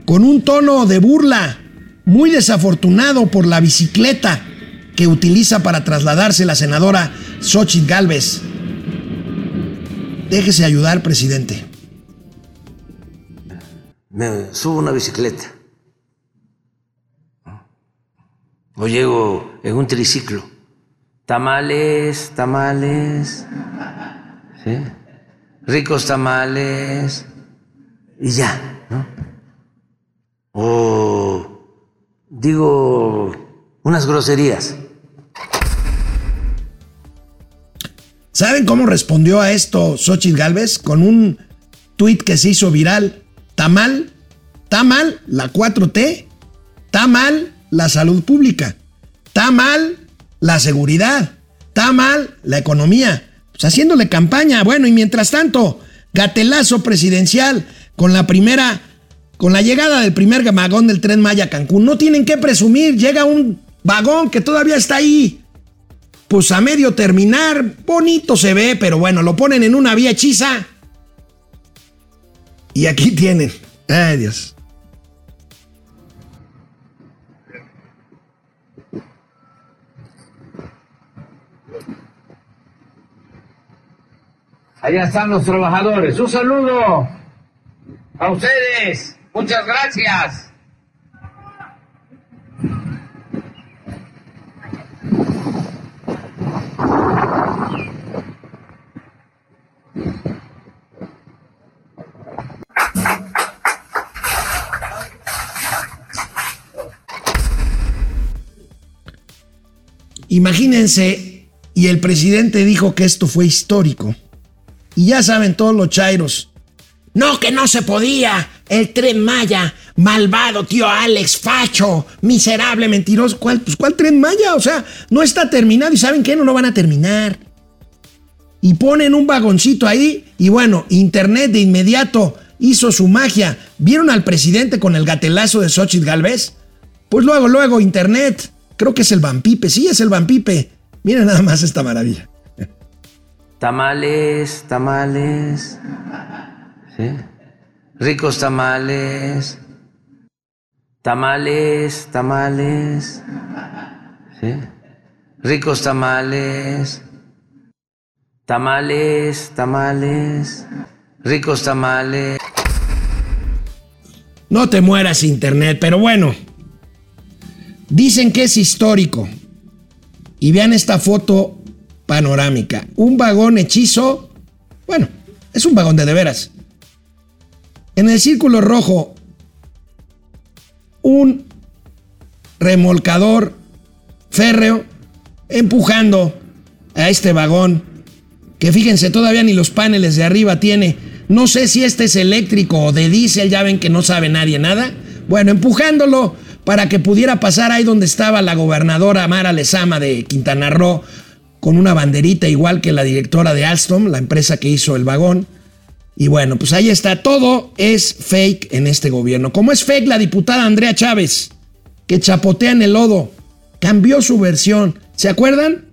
con un tono de burla, muy desafortunado por la bicicleta que utiliza para trasladarse la senadora Xochitl Galvez. Déjese ayudar, presidente. Me subo una bicicleta o llego en un triciclo. Tamales, tamales, ricos tamales, y ya, ¿no? O digo unas groserías. ¿Saben cómo respondió a esto Xochitl Galvez? Con un tuit que se hizo viral. ¿Está mal? ¿Está mal la 4T? ¿Está mal la salud pública? ¿Está mal la seguridad? ¿Está mal la economía? Pues haciéndole campaña. Bueno, y mientras tanto, gatelazo presidencial con la primera, con la llegada del primer vagón del tren Maya Cancún. No tienen que presumir, llega un vagón que todavía está ahí pues a medio terminar, bonito se ve, pero bueno, lo ponen en una vía hechiza. Y aquí tienen. Ay, Dios. Allá están los trabajadores. Un saludo a ustedes. Muchas gracias. Imagínense, y el presidente dijo que esto fue histórico. Y ya saben todos los chairos. No, que no se podía. El tren Maya, malvado tío Alex, facho, miserable, mentiroso. ¿Cuál, pues, ¿cuál tren Maya? O sea, no está terminado y ¿saben qué? No lo van a terminar. Y ponen un vagoncito ahí y bueno, Internet de inmediato hizo su magia. ¿Vieron al presidente con el gatelazo de Xochitl Galvez? Pues luego, luego, Internet. Creo que es el Vampipe. Sí, es el Vampipe. Miren nada más esta maravilla. Tamales, tamales, ricos tamales, tamales, tamales, ricos tamales, tamales, tamales, ricos tamales. No te mueras, Internet, pero bueno. Dicen que es histórico. Y vean esta foto panorámica. Un vagón hechizo. Bueno, es un vagón de de veras. En el círculo rojo, un remolcador férreo empujando a este vagón. Que fíjense, todavía ni los paneles de arriba tiene. No sé si este es eléctrico o de diésel, ya ven que no sabe nadie nada. Bueno, empujándolo para que pudiera pasar ahí donde estaba la gobernadora Mara Lezama de Quintana Roo, con una banderita igual que la directora de Alstom, la empresa que hizo el vagón. Y bueno, pues ahí está, todo es fake en este gobierno. Como es fake la diputada Andrea Chávez, que chapotea en el lodo, cambió su versión. ¿Se acuerdan?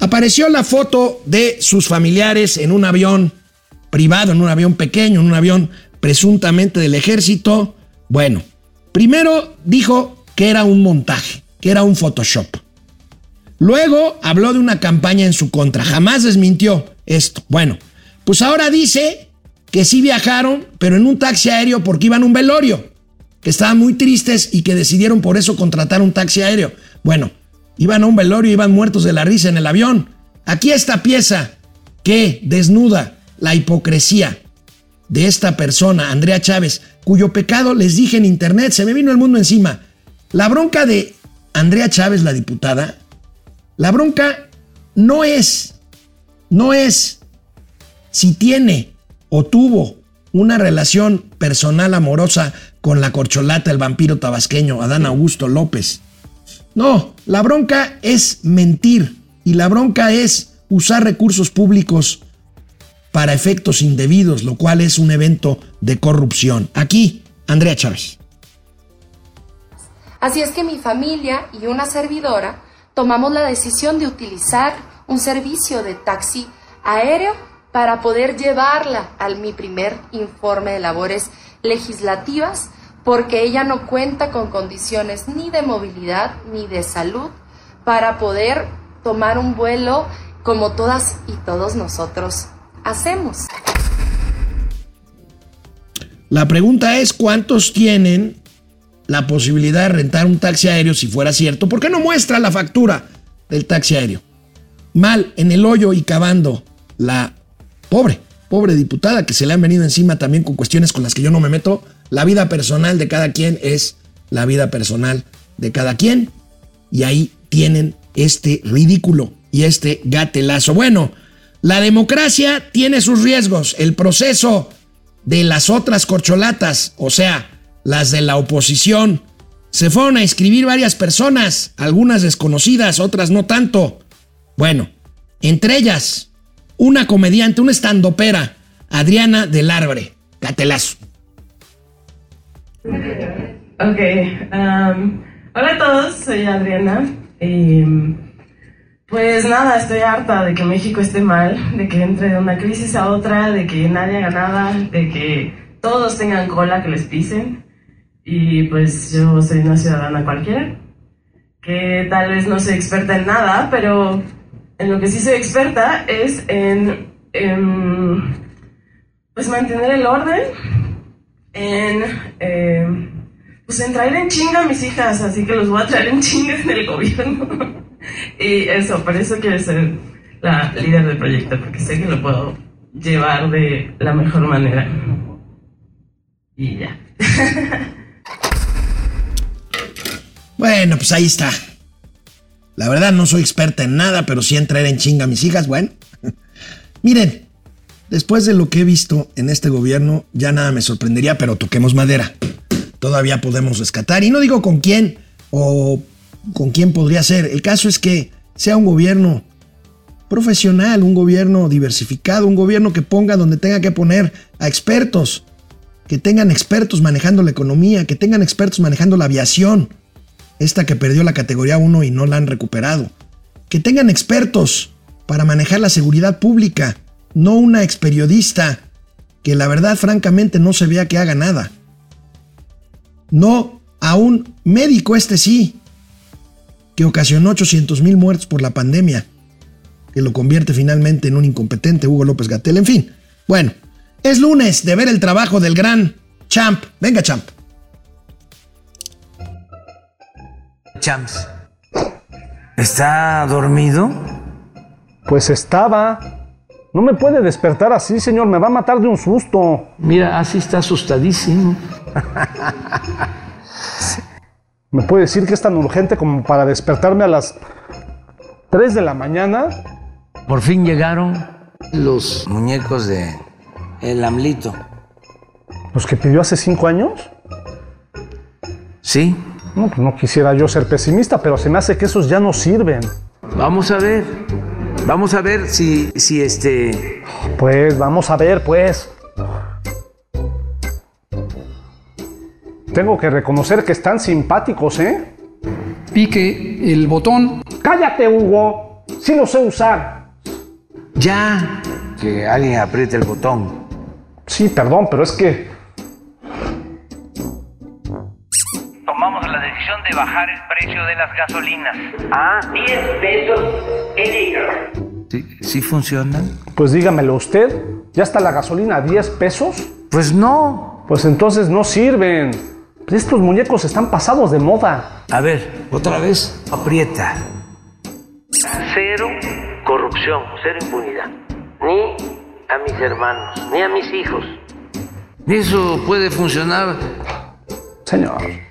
apareció la foto de sus familiares en un avión privado, en un avión pequeño, en un avión presuntamente del ejército. Bueno, primero dijo que era un montaje, que era un Photoshop. Luego habló de una campaña en su contra, jamás desmintió esto. Bueno, pues ahora dice que sí viajaron, pero en un taxi aéreo porque iban a un velorio, que estaban muy tristes y que decidieron por eso contratar un taxi aéreo. Bueno, iban a un velorio, iban muertos de la risa en el avión. Aquí esta pieza que desnuda la hipocresía de esta persona, Andrea Chávez, cuyo pecado les dije en internet, se me vino el mundo encima. La bronca de Andrea Chávez, la diputada, la bronca no es, no es si tiene o tuvo una relación personal amorosa con la corcholata, el vampiro tabasqueño, Adán Augusto López. No, la bronca es mentir y la bronca es usar recursos públicos para efectos indebidos, lo cual es un evento de corrupción. Aquí, Andrea Chávez. Así es que mi familia y una servidora tomamos la decisión de utilizar un servicio de taxi aéreo para poder llevarla al mi primer informe de labores legislativas porque ella no cuenta con condiciones ni de movilidad ni de salud para poder tomar un vuelo como todas y todos nosotros hacemos. La pregunta es cuántos tienen la posibilidad de rentar un taxi aéreo si fuera cierto. ¿Por qué no muestra la factura del taxi aéreo? Mal, en el hoyo y cavando la pobre, pobre diputada que se le han venido encima también con cuestiones con las que yo no me meto. La vida personal de cada quien es la vida personal de cada quien. Y ahí tienen este ridículo y este gatelazo. Bueno, la democracia tiene sus riesgos. El proceso de las otras corcholatas, o sea, las de la oposición, se fueron a inscribir varias personas, algunas desconocidas, otras no tanto. Bueno, entre ellas, una comediante, una estandopera, Adriana del Arbre, gatelazo. Ok, um, hola a todos, soy Adriana. Y, pues nada, estoy harta de que México esté mal, de que entre de una crisis a otra, de que nadie haga nada, de que todos tengan cola que les pisen. Y pues yo soy una ciudadana cualquiera, que tal vez no soy experta en nada, pero en lo que sí soy experta es en, en pues mantener el orden, en eh, pues en traer en chinga a mis hijas, así que los voy a traer en chinga en el gobierno. y eso, por eso quiero ser la líder del proyecto, porque sé que lo puedo llevar de la mejor manera. Y ya. Bueno, pues ahí está. La verdad no soy experta en nada, pero sí en traer en chinga a mis hijas. Bueno, miren, después de lo que he visto en este gobierno, ya nada me sorprendería, pero toquemos madera. Todavía podemos rescatar. Y no digo con quién o con quién podría ser. El caso es que sea un gobierno profesional, un gobierno diversificado, un gobierno que ponga donde tenga que poner a expertos, que tengan expertos manejando la economía, que tengan expertos manejando la aviación, esta que perdió la categoría 1 y no la han recuperado. Que tengan expertos para manejar la seguridad pública, no una experiodista que la verdad francamente no se vea que haga nada. No a un médico este sí, que ocasionó 800 mil muertos por la pandemia, que lo convierte finalmente en un incompetente Hugo López Gatel. En fin, bueno, es lunes de ver el trabajo del gran Champ. Venga, Champ. Champs. ¿Está dormido? Pues estaba. No me puede despertar así, señor. Me va a matar de un susto. Mira, así está asustadísimo. ¿Me puede decir que es tan urgente como para despertarme a las 3 de la mañana? Por fin llegaron los muñecos de el Amlito. ¿Los que pidió hace 5 años? Sí. No, pues no quisiera yo ser pesimista, pero se me hace que esos ya no sirven. Vamos a ver. Vamos a ver si, si este. Pues, vamos a ver, pues. Tengo que reconocer que están simpáticos, ¿eh? Pique el botón. ¡Cállate, Hugo! Sí lo sé usar. Ya, que alguien apriete el botón. Sí, perdón, pero es que... bajar el precio de las gasolinas a 10 pesos el litro. ¿Sí, sí funcionan? Pues dígamelo usted, ¿ya está la gasolina a 10 pesos? Pues no. Pues entonces no sirven. Estos muñecos están pasados de moda. A ver, otra vez, aprieta. Cero corrupción, cero impunidad. Ni a mis hermanos, ni a mis hijos. Eso puede funcionar. Señor.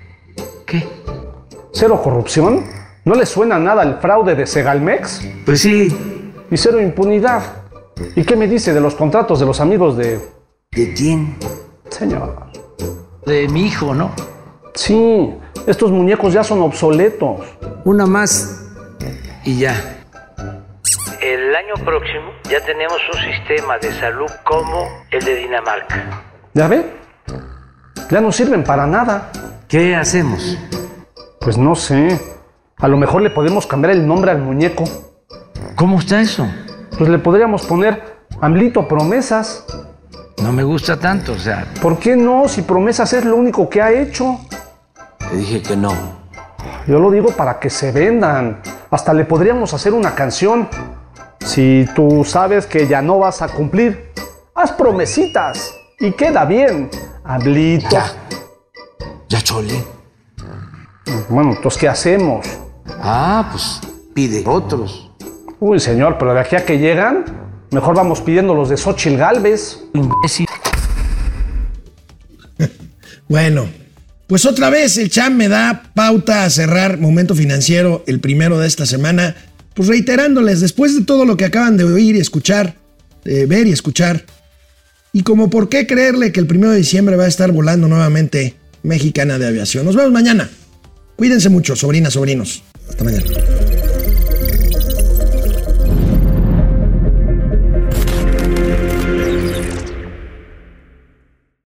¿Cero corrupción? ¿No le suena nada el fraude de Segalmex? Pues sí. Y cero impunidad. ¿Y qué me dice de los contratos de los amigos de... ¿De quién? Señor. De mi hijo, ¿no? Sí, estos muñecos ya son obsoletos. Una más y ya. El año próximo ya tenemos un sistema de salud como el de Dinamarca. ¿Ya ve? Ya no sirven para nada. ¿Qué hacemos? Pues no sé. A lo mejor le podemos cambiar el nombre al muñeco. ¿Cómo está eso? Pues le podríamos poner Amlito Promesas. No me gusta tanto, o sea. ¿Por qué no? Si Promesas es lo único que ha hecho. Te dije que no. Yo lo digo para que se vendan. Hasta le podríamos hacer una canción. Si tú sabes que ya no vas a cumplir, haz promesitas y queda bien. Hablito. Ya. Ya chole. Bueno, entonces, ¿qué hacemos? Ah, pues pide otros. Uy, señor, pero de aquí a que llegan, mejor vamos pidiendo los de Xochitl Galvez. Imbécil. bueno, pues otra vez el Cham me da pauta a cerrar Momento Financiero el primero de esta semana. Pues reiterándoles, después de todo lo que acaban de oír y escuchar, de ver y escuchar, y como por qué creerle que el primero de diciembre va a estar volando nuevamente Mexicana de Aviación. Nos vemos mañana. Cuídense mucho, sobrinas, sobrinos. Hasta mañana.